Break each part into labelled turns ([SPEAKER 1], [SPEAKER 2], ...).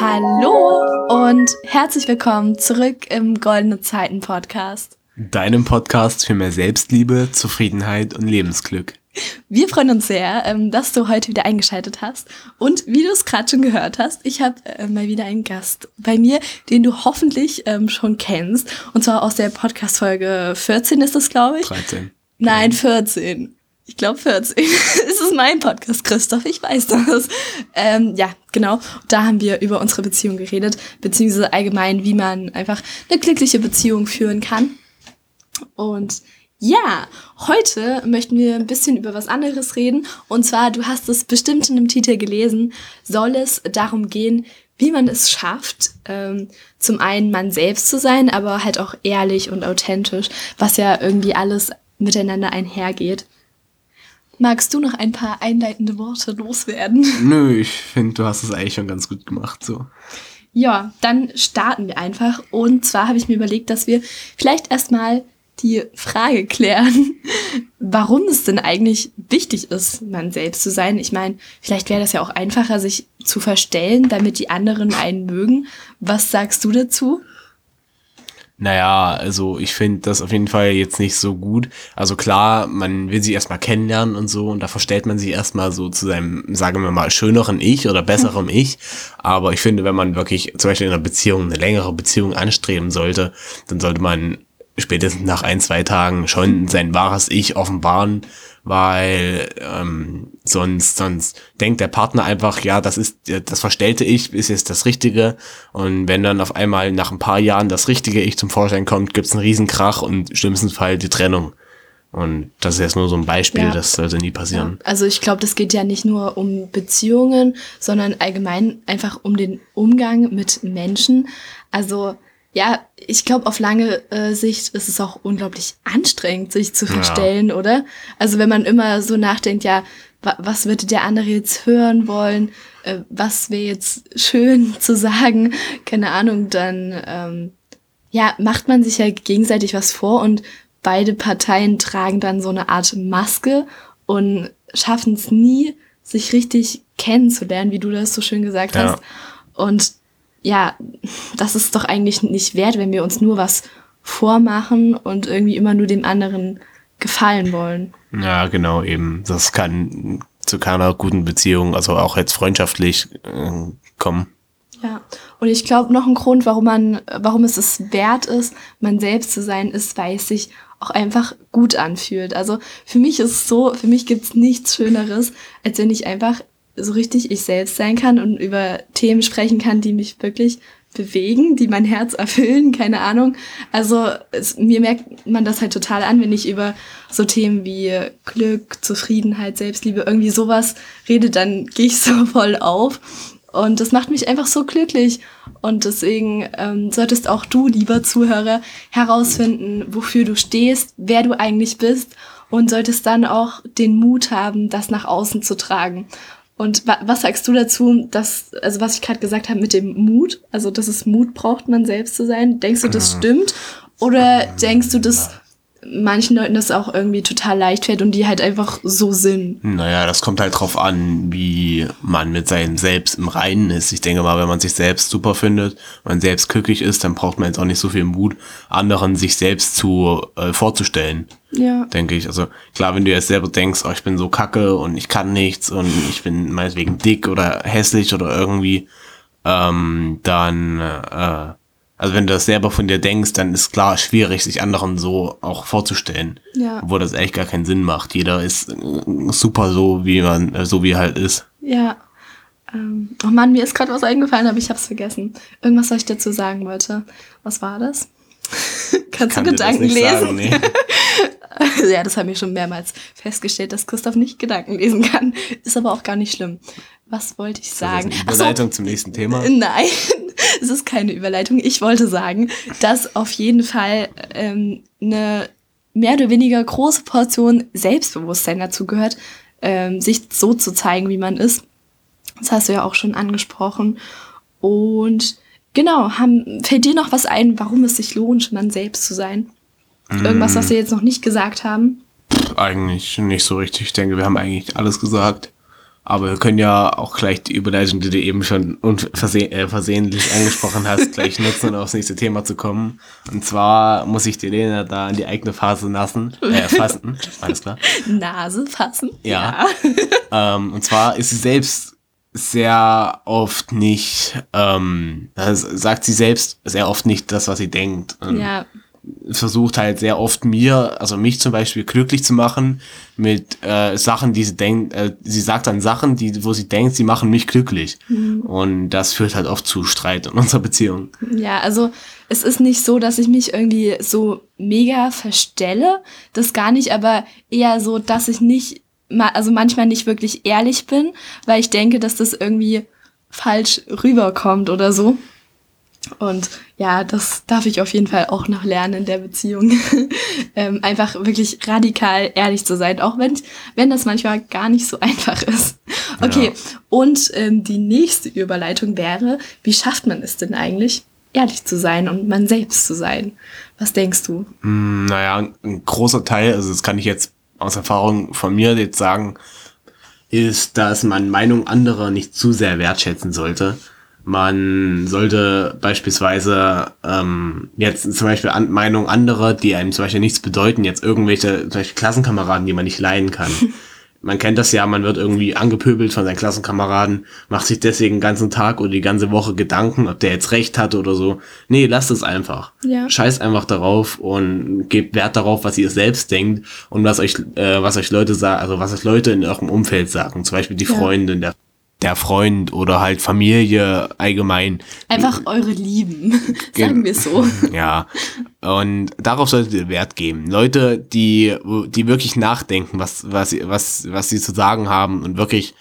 [SPEAKER 1] Hallo und herzlich willkommen zurück im Goldene Zeiten Podcast.
[SPEAKER 2] Deinem Podcast für mehr Selbstliebe, Zufriedenheit und Lebensglück.
[SPEAKER 1] Wir freuen uns sehr, ähm, dass du heute wieder eingeschaltet hast. Und wie du es gerade schon gehört hast, ich habe äh, mal wieder einen Gast bei mir, den du hoffentlich ähm, schon kennst. Und zwar aus der Podcast-Folge 14 ist das, glaube ich.
[SPEAKER 2] 13.
[SPEAKER 1] Nein, 14. Ich glaube 14. es ist mein Podcast, Christoph, ich weiß das. Ähm, ja, genau. Da haben wir über unsere Beziehung geredet, beziehungsweise allgemein, wie man einfach eine glückliche Beziehung führen kann. Und ja, heute möchten wir ein bisschen über was anderes reden. Und zwar, du hast es bestimmt in dem Titel gelesen, soll es darum gehen, wie man es schafft, ähm, zum einen man selbst zu sein, aber halt auch ehrlich und authentisch, was ja irgendwie alles miteinander einhergeht. Magst du noch ein paar einleitende Worte loswerden?
[SPEAKER 2] Nö, ich finde, du hast es eigentlich schon ganz gut gemacht, so.
[SPEAKER 1] Ja, dann starten wir einfach. Und zwar habe ich mir überlegt, dass wir vielleicht erstmal die Frage klären, warum es denn eigentlich wichtig ist, man selbst zu sein. Ich meine, vielleicht wäre das ja auch einfacher, sich zu verstellen, damit die anderen einen mögen. Was sagst du dazu?
[SPEAKER 2] Naja, also ich finde das auf jeden Fall jetzt nicht so gut. Also klar, man will sich erstmal kennenlernen und so und da verstellt man sich erstmal so zu seinem, sagen wir mal, schöneren Ich oder besserem Ich. Aber ich finde, wenn man wirklich zum Beispiel in einer Beziehung eine längere Beziehung anstreben sollte, dann sollte man spätestens nach ein, zwei Tagen schon sein wahres Ich offenbaren, weil ähm, sonst, sonst denkt der Partner einfach, ja, das ist das verstellte Ich ist jetzt das Richtige und wenn dann auf einmal nach ein paar Jahren das richtige Ich zum Vorschein kommt, gibt's einen Riesenkrach und schlimmsten Fall die Trennung. Und das ist jetzt nur so ein Beispiel, ja. das sollte nie passieren.
[SPEAKER 1] Ja. Also ich glaube, das geht ja nicht nur um Beziehungen, sondern allgemein einfach um den Umgang mit Menschen. Also ja, ich glaube, auf lange äh, Sicht ist es auch unglaublich anstrengend, sich zu verstellen, ja. oder? Also wenn man immer so nachdenkt, ja, wa was würde der andere jetzt hören wollen, äh, was wäre jetzt schön zu sagen, keine Ahnung, dann ähm, ja, macht man sich ja gegenseitig was vor und beide Parteien tragen dann so eine Art Maske und schaffen es nie, sich richtig kennenzulernen, wie du das so schön gesagt ja. hast. Und ja, das ist doch eigentlich nicht wert, wenn wir uns nur was vormachen und irgendwie immer nur dem anderen gefallen wollen.
[SPEAKER 2] Ja, genau, eben. Das kann zu keiner guten Beziehung, also auch jetzt freundschaftlich äh, kommen.
[SPEAKER 1] Ja, und ich glaube, noch ein Grund, warum man, warum es es wert ist, man selbst zu sein, ist, weil es sich auch einfach gut anfühlt. Also für mich ist es so, für mich gibt's nichts Schöneres, als wenn ich einfach so richtig ich selbst sein kann und über Themen sprechen kann, die mich wirklich bewegen, die mein Herz erfüllen, keine Ahnung. Also es, mir merkt man das halt total an, wenn ich über so Themen wie Glück, Zufriedenheit, Selbstliebe, irgendwie sowas rede, dann gehe ich so voll auf. Und das macht mich einfach so glücklich. Und deswegen ähm, solltest auch du, lieber Zuhörer, herausfinden, wofür du stehst, wer du eigentlich bist und solltest dann auch den Mut haben, das nach außen zu tragen. Und wa was sagst du dazu, dass, also was ich gerade gesagt habe mit dem Mut, also dass es Mut braucht, man selbst zu sein? Denkst du, das stimmt? Oder denkst du, dass manchen Leuten das auch irgendwie total leicht fällt und die halt einfach so sind.
[SPEAKER 2] Naja, das kommt halt drauf an, wie man mit seinem Selbst im Reinen ist. Ich denke mal, wenn man sich selbst super findet, man selbst glücklich ist, dann braucht man jetzt auch nicht so viel Mut, anderen sich selbst zu äh, vorzustellen. Ja. Denke ich. Also klar, wenn du jetzt selber denkst, oh, ich bin so kacke und ich kann nichts und ich bin meinetwegen dick oder hässlich oder irgendwie, ähm, dann äh, also wenn du das selber von dir denkst, dann ist klar schwierig, sich anderen so auch vorzustellen. Ja. Obwohl das echt gar keinen Sinn macht. Jeder ist äh, super so, wie man, äh, so wie er halt ist.
[SPEAKER 1] Ja. Ähm, oh Mann, mir ist gerade was eingefallen, aber ich hab's vergessen. Irgendwas, was ich dazu sagen wollte. Was war das? Kannst Kann du Gedanken lesen? Sagen, nee. ja, das haben wir schon mehrmals festgestellt, dass Christoph nicht Gedanken lesen kann. Ist aber auch gar nicht schlimm. Was wollte ich sagen?
[SPEAKER 2] Ist eine Überleitung so, zum nächsten Thema?
[SPEAKER 1] Nein, es ist keine Überleitung. Ich wollte sagen, dass auf jeden Fall ähm, eine mehr oder weniger große Portion Selbstbewusstsein dazu gehört, ähm, sich so zu zeigen, wie man ist. Das hast du ja auch schon angesprochen. Und genau, haben, fällt dir noch was ein, warum es sich lohnt, man selbst zu sein? Irgendwas, was wir jetzt noch nicht gesagt haben?
[SPEAKER 2] Eigentlich nicht so richtig. Ich denke, wir haben eigentlich alles gesagt. Aber wir können ja auch gleich die Überleitung, die du eben schon verseh äh, versehentlich angesprochen hast, gleich nutzen, um aufs nächste Thema zu kommen. Und zwar muss ich die Lena da in die eigene Phase nassen, äh, fassen. Alles klar.
[SPEAKER 1] Nase fassen?
[SPEAKER 2] Ja. ja. ähm, und zwar ist sie selbst sehr oft nicht, ähm, sagt sie selbst sehr oft nicht das, was sie denkt. Und ja versucht halt sehr oft mir, also mich zum Beispiel glücklich zu machen mit äh, Sachen, die sie denkt, äh, sie sagt dann Sachen, die, wo sie denkt, sie machen mich glücklich. Mhm. Und das führt halt oft zu Streit in unserer Beziehung.
[SPEAKER 1] Ja, also es ist nicht so, dass ich mich irgendwie so mega verstelle, das gar nicht, aber eher so, dass ich nicht, also manchmal nicht wirklich ehrlich bin, weil ich denke, dass das irgendwie falsch rüberkommt oder so. Und ja, das darf ich auf jeden Fall auch noch lernen in der Beziehung. ähm, einfach wirklich radikal ehrlich zu sein, auch wenn, wenn das manchmal gar nicht so einfach ist. Okay, ja. und ähm, die nächste Überleitung wäre, wie schafft man es denn eigentlich, ehrlich zu sein und man selbst zu sein? Was denkst du?
[SPEAKER 2] Mm, naja, ein großer Teil, also das kann ich jetzt aus Erfahrung von mir jetzt sagen, ist, dass man Meinung anderer nicht zu sehr wertschätzen sollte man sollte beispielsweise ähm, jetzt zum Beispiel an Meinung anderer, die einem zum Beispiel nichts bedeuten, jetzt irgendwelche zum Beispiel Klassenkameraden, die man nicht leiden kann. man kennt das ja, man wird irgendwie angepöbelt von seinen Klassenkameraden, macht sich deswegen den ganzen Tag oder die ganze Woche Gedanken, ob der jetzt recht hat oder so. Nee, lasst es einfach. Ja. Scheißt einfach darauf und gebt Wert darauf, was ihr selbst denkt und was euch, äh, was euch Leute sagen, also was euch Leute in eurem Umfeld sagen. Zum Beispiel die ja. Freundin, der der Freund oder halt Familie allgemein.
[SPEAKER 1] Einfach eure Lieben, sagen wir so.
[SPEAKER 2] Ja, und darauf solltet ihr Wert geben. Leute, die, die wirklich nachdenken, was, was, was, was sie zu sagen haben und wirklich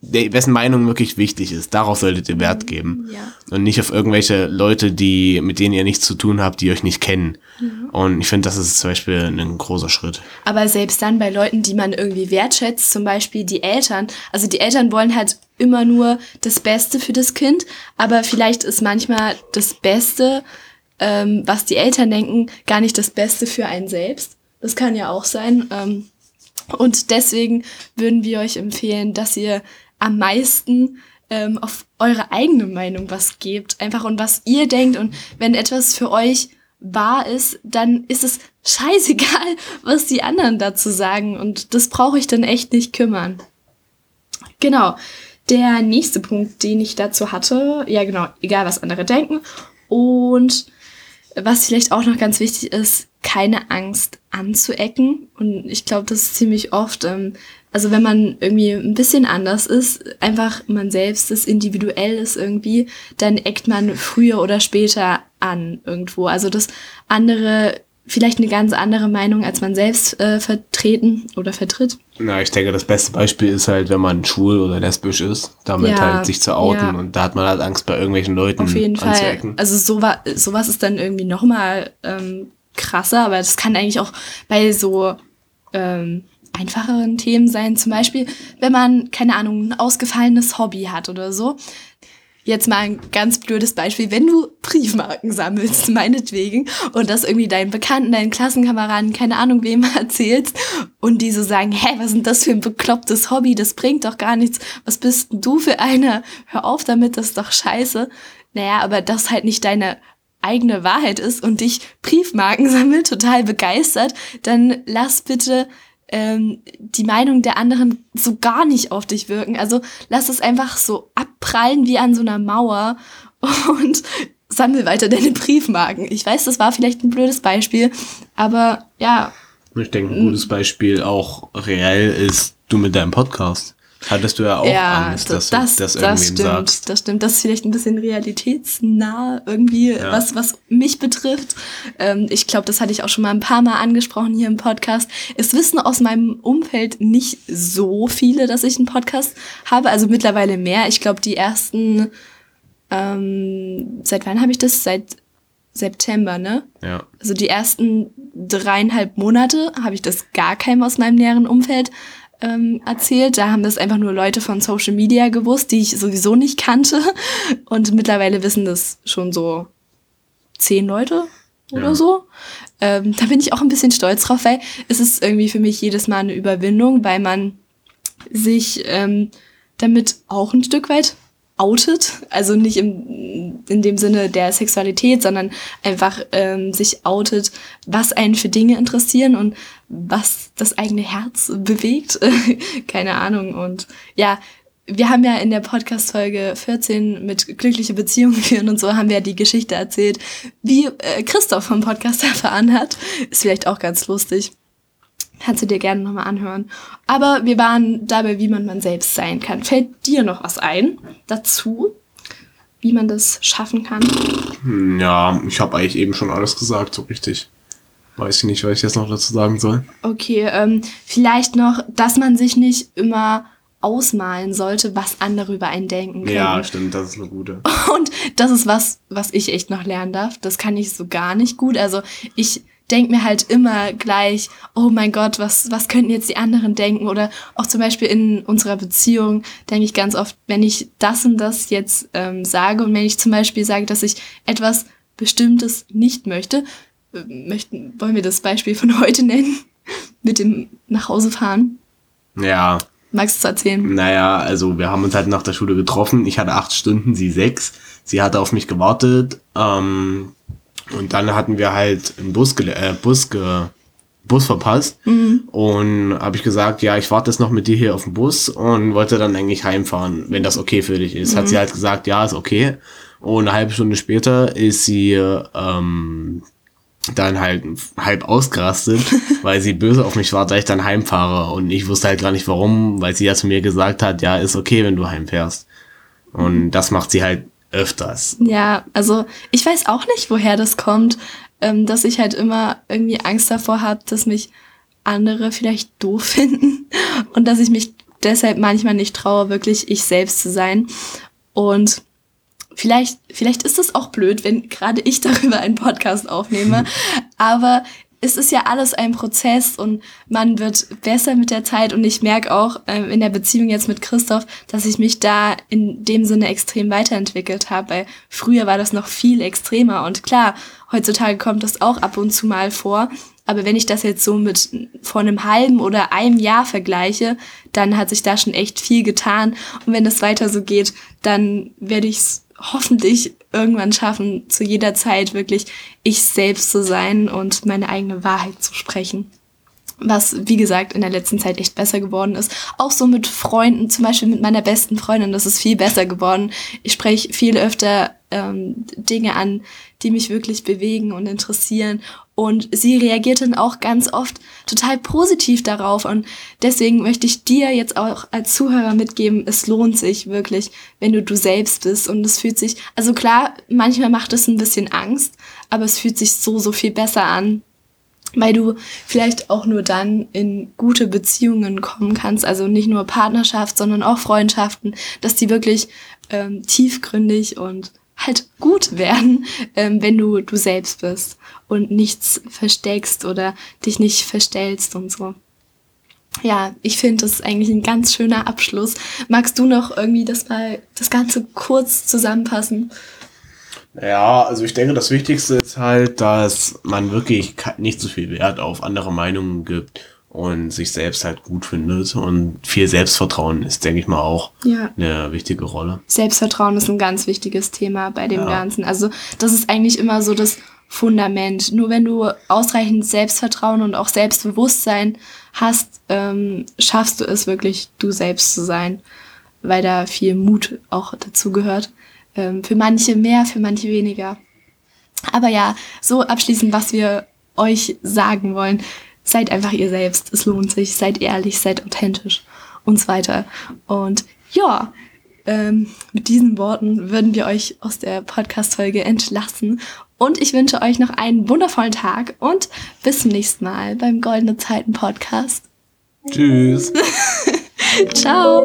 [SPEAKER 2] wessen Meinung wirklich wichtig ist. Darauf solltet ihr Wert geben. Ja. Und nicht auf irgendwelche Leute, die, mit denen ihr nichts zu tun habt, die euch nicht kennen. Mhm. Und ich finde, das ist zum Beispiel ein großer Schritt.
[SPEAKER 1] Aber selbst dann bei Leuten, die man irgendwie wertschätzt, zum Beispiel die Eltern, also die Eltern wollen halt immer nur das Beste für das Kind, aber vielleicht ist manchmal das Beste, ähm, was die Eltern denken, gar nicht das Beste für einen selbst. Das kann ja auch sein. Ähm, und deswegen würden wir euch empfehlen, dass ihr am meisten ähm, auf eure eigene Meinung was gebt. Einfach und was ihr denkt. Und wenn etwas für euch wahr ist, dann ist es scheißegal, was die anderen dazu sagen. Und das brauche ich dann echt nicht kümmern. Genau. Der nächste Punkt, den ich dazu hatte, ja genau, egal was andere denken. Und was vielleicht auch noch ganz wichtig ist, keine Angst anzuecken. Und ich glaube, das ist ziemlich oft, ähm, also wenn man irgendwie ein bisschen anders ist, einfach man selbst ist, individuell ist irgendwie, dann eckt man früher oder später an irgendwo. Also das andere vielleicht eine ganz andere Meinung als man selbst äh, vertreten oder vertritt.
[SPEAKER 2] Na, ich denke, das beste Beispiel ist halt, wenn man schwul oder lesbisch ist, damit ja, halt sich zu outen ja. und da hat man halt Angst bei irgendwelchen Leuten
[SPEAKER 1] Auf jeden anzuecken. Fall. Also sowas, sowas ist dann irgendwie nochmal ähm, krasser, aber das kann eigentlich auch bei so ähm, einfacheren Themen sein. Zum Beispiel, wenn man, keine Ahnung, ein ausgefallenes Hobby hat oder so, Jetzt mal ein ganz blödes Beispiel. Wenn du Briefmarken sammelst, meinetwegen, und das irgendwie deinen Bekannten, deinen Klassenkameraden, keine Ahnung wem erzählst, und die so sagen, hä, was ist denn das für ein beklopptes Hobby? Das bringt doch gar nichts. Was bist du für einer? Hör auf damit, das ist doch scheiße. Naja, aber das halt nicht deine eigene Wahrheit ist und dich Briefmarken sammelt, total begeistert, dann lass bitte ähm, die Meinung der anderen so gar nicht auf dich wirken. Also lass es einfach so abprallen wie an so einer Mauer und sammel weiter deine Briefmarken. Ich weiß, das war vielleicht ein blödes Beispiel, aber ja.
[SPEAKER 2] Ich denke, ein gutes Beispiel auch reell ist du mit deinem Podcast. Hattest du ja auch ja, Angst, dass das, du das irgendwem
[SPEAKER 1] das stimmt, sagst. Das stimmt, das ist vielleicht ein bisschen realitätsnah irgendwie, ja. was, was mich betrifft. Ähm, ich glaube, das hatte ich auch schon mal ein paar Mal angesprochen hier im Podcast. Es wissen aus meinem Umfeld nicht so viele, dass ich einen Podcast habe, also mittlerweile mehr. Ich glaube, die ersten, ähm, seit wann habe ich das? Seit September, ne?
[SPEAKER 2] Ja.
[SPEAKER 1] Also die ersten dreieinhalb Monate habe ich das gar keinem aus meinem näheren Umfeld ähm, erzählt. Da haben das einfach nur Leute von Social Media gewusst, die ich sowieso nicht kannte. Und mittlerweile wissen das schon so zehn Leute oder ja. so. Ähm, da bin ich auch ein bisschen stolz drauf, weil es ist irgendwie für mich jedes Mal eine Überwindung, weil man sich ähm, damit auch ein Stück weit outet. Also nicht im, in dem Sinne der Sexualität, sondern einfach ähm, sich outet, was einen für Dinge interessieren und was das eigene Herz bewegt. Keine Ahnung. Und ja, wir haben ja in der Podcast-Folge 14 mit glückliche Beziehungen führen und so haben wir ja die Geschichte erzählt, wie äh, Christoph vom Podcast erfahren hat. Ist vielleicht auch ganz lustig. Kannst du dir gerne nochmal anhören. Aber wir waren dabei, wie man man selbst sein kann. Fällt dir noch was ein dazu, wie man das schaffen kann?
[SPEAKER 2] Hm, ja, ich habe eigentlich eben schon alles gesagt, so richtig. Weiß ich nicht, was ich jetzt noch dazu sagen soll.
[SPEAKER 1] Okay, ähm, vielleicht noch, dass man sich nicht immer ausmalen sollte, was andere über einen denken können.
[SPEAKER 2] Ja, stimmt, das ist eine gute.
[SPEAKER 1] Und das ist was, was ich echt noch lernen darf. Das kann ich so gar nicht gut. Also ich denke mir halt immer gleich, oh mein Gott, was, was könnten jetzt die anderen denken? Oder auch zum Beispiel in unserer Beziehung denke ich ganz oft, wenn ich das und das jetzt ähm, sage und wenn ich zum Beispiel sage, dass ich etwas Bestimmtes nicht möchte, äh, möchten, wollen wir das Beispiel von heute nennen? Mit dem nach Hause fahren?
[SPEAKER 2] Ja.
[SPEAKER 1] Magst du es erzählen?
[SPEAKER 2] Naja, also wir haben uns halt nach der Schule getroffen. Ich hatte acht Stunden, sie sechs. Sie hatte auf mich gewartet. Ähm, und dann hatten wir halt einen Bus, äh, Bus, Bus verpasst. Mhm. Und habe ich gesagt, ja, ich warte jetzt noch mit dir hier auf dem Bus und wollte dann eigentlich heimfahren, wenn das okay für dich ist. Mhm. Hat sie halt gesagt, ja, ist okay. Und eine halbe Stunde später ist sie ähm, dann halt halb ausgerastet, weil sie böse auf mich war, da ich dann heimfahre. Und ich wusste halt gar nicht warum, weil sie ja zu mir gesagt hat, ja, ist okay, wenn du heimfährst. Und das macht sie halt öfters.
[SPEAKER 1] Ja, also ich weiß auch nicht, woher das kommt, ähm, dass ich halt immer irgendwie Angst davor habe, dass mich andere vielleicht doof finden und dass ich mich deshalb manchmal nicht traue, wirklich ich selbst zu sein. Und vielleicht, vielleicht ist es auch blöd, wenn gerade ich darüber einen Podcast aufnehme, aber es ist ja alles ein Prozess und man wird besser mit der Zeit. Und ich merke auch äh, in der Beziehung jetzt mit Christoph, dass ich mich da in dem Sinne extrem weiterentwickelt habe, weil früher war das noch viel extremer. Und klar, heutzutage kommt das auch ab und zu mal vor, aber wenn ich das jetzt so mit vor einem halben oder einem Jahr vergleiche, dann hat sich da schon echt viel getan. Und wenn das weiter so geht, dann werde ich es hoffentlich irgendwann schaffen, zu jeder Zeit wirklich ich selbst zu sein und meine eigene Wahrheit zu sprechen. Was, wie gesagt, in der letzten Zeit echt besser geworden ist. Auch so mit Freunden, zum Beispiel mit meiner besten Freundin, das ist viel besser geworden. Ich spreche viel öfter ähm, Dinge an, die mich wirklich bewegen und interessieren. Und sie reagiert dann auch ganz oft total positiv darauf. Und deswegen möchte ich dir jetzt auch als Zuhörer mitgeben, es lohnt sich wirklich, wenn du du selbst bist. Und es fühlt sich, also klar, manchmal macht es ein bisschen Angst, aber es fühlt sich so, so viel besser an, weil du vielleicht auch nur dann in gute Beziehungen kommen kannst, also nicht nur Partnerschaft, sondern auch Freundschaften, dass die wirklich ähm, tiefgründig und halt gut werden, ähm, wenn du du selbst bist und nichts versteckst oder dich nicht verstellst und so. Ja, ich finde, das ist eigentlich ein ganz schöner Abschluss. Magst du noch irgendwie das mal, das Ganze kurz zusammenfassen?
[SPEAKER 2] Ja, also ich denke, das Wichtigste ist halt, dass man wirklich nicht so viel Wert auf andere Meinungen gibt und sich selbst halt gut findet. Und viel Selbstvertrauen ist, denke ich mal, auch ja. eine wichtige Rolle.
[SPEAKER 1] Selbstvertrauen ist ein ganz wichtiges Thema bei dem ja. Ganzen. Also das ist eigentlich immer so das Fundament. Nur wenn du ausreichend Selbstvertrauen und auch Selbstbewusstsein hast, ähm, schaffst du es wirklich, du selbst zu sein, weil da viel Mut auch dazu gehört. Ähm, für manche mehr, für manche weniger. Aber ja, so abschließend, was wir euch sagen wollen seid einfach ihr selbst. Es lohnt sich. Seid ehrlich, seid authentisch und so weiter. Und ja, ähm, mit diesen Worten würden wir euch aus der Podcast-Folge entlassen. Und ich wünsche euch noch einen wundervollen Tag und bis zum nächsten Mal beim Goldene Zeiten Podcast.
[SPEAKER 2] Tschüss.
[SPEAKER 1] Ciao.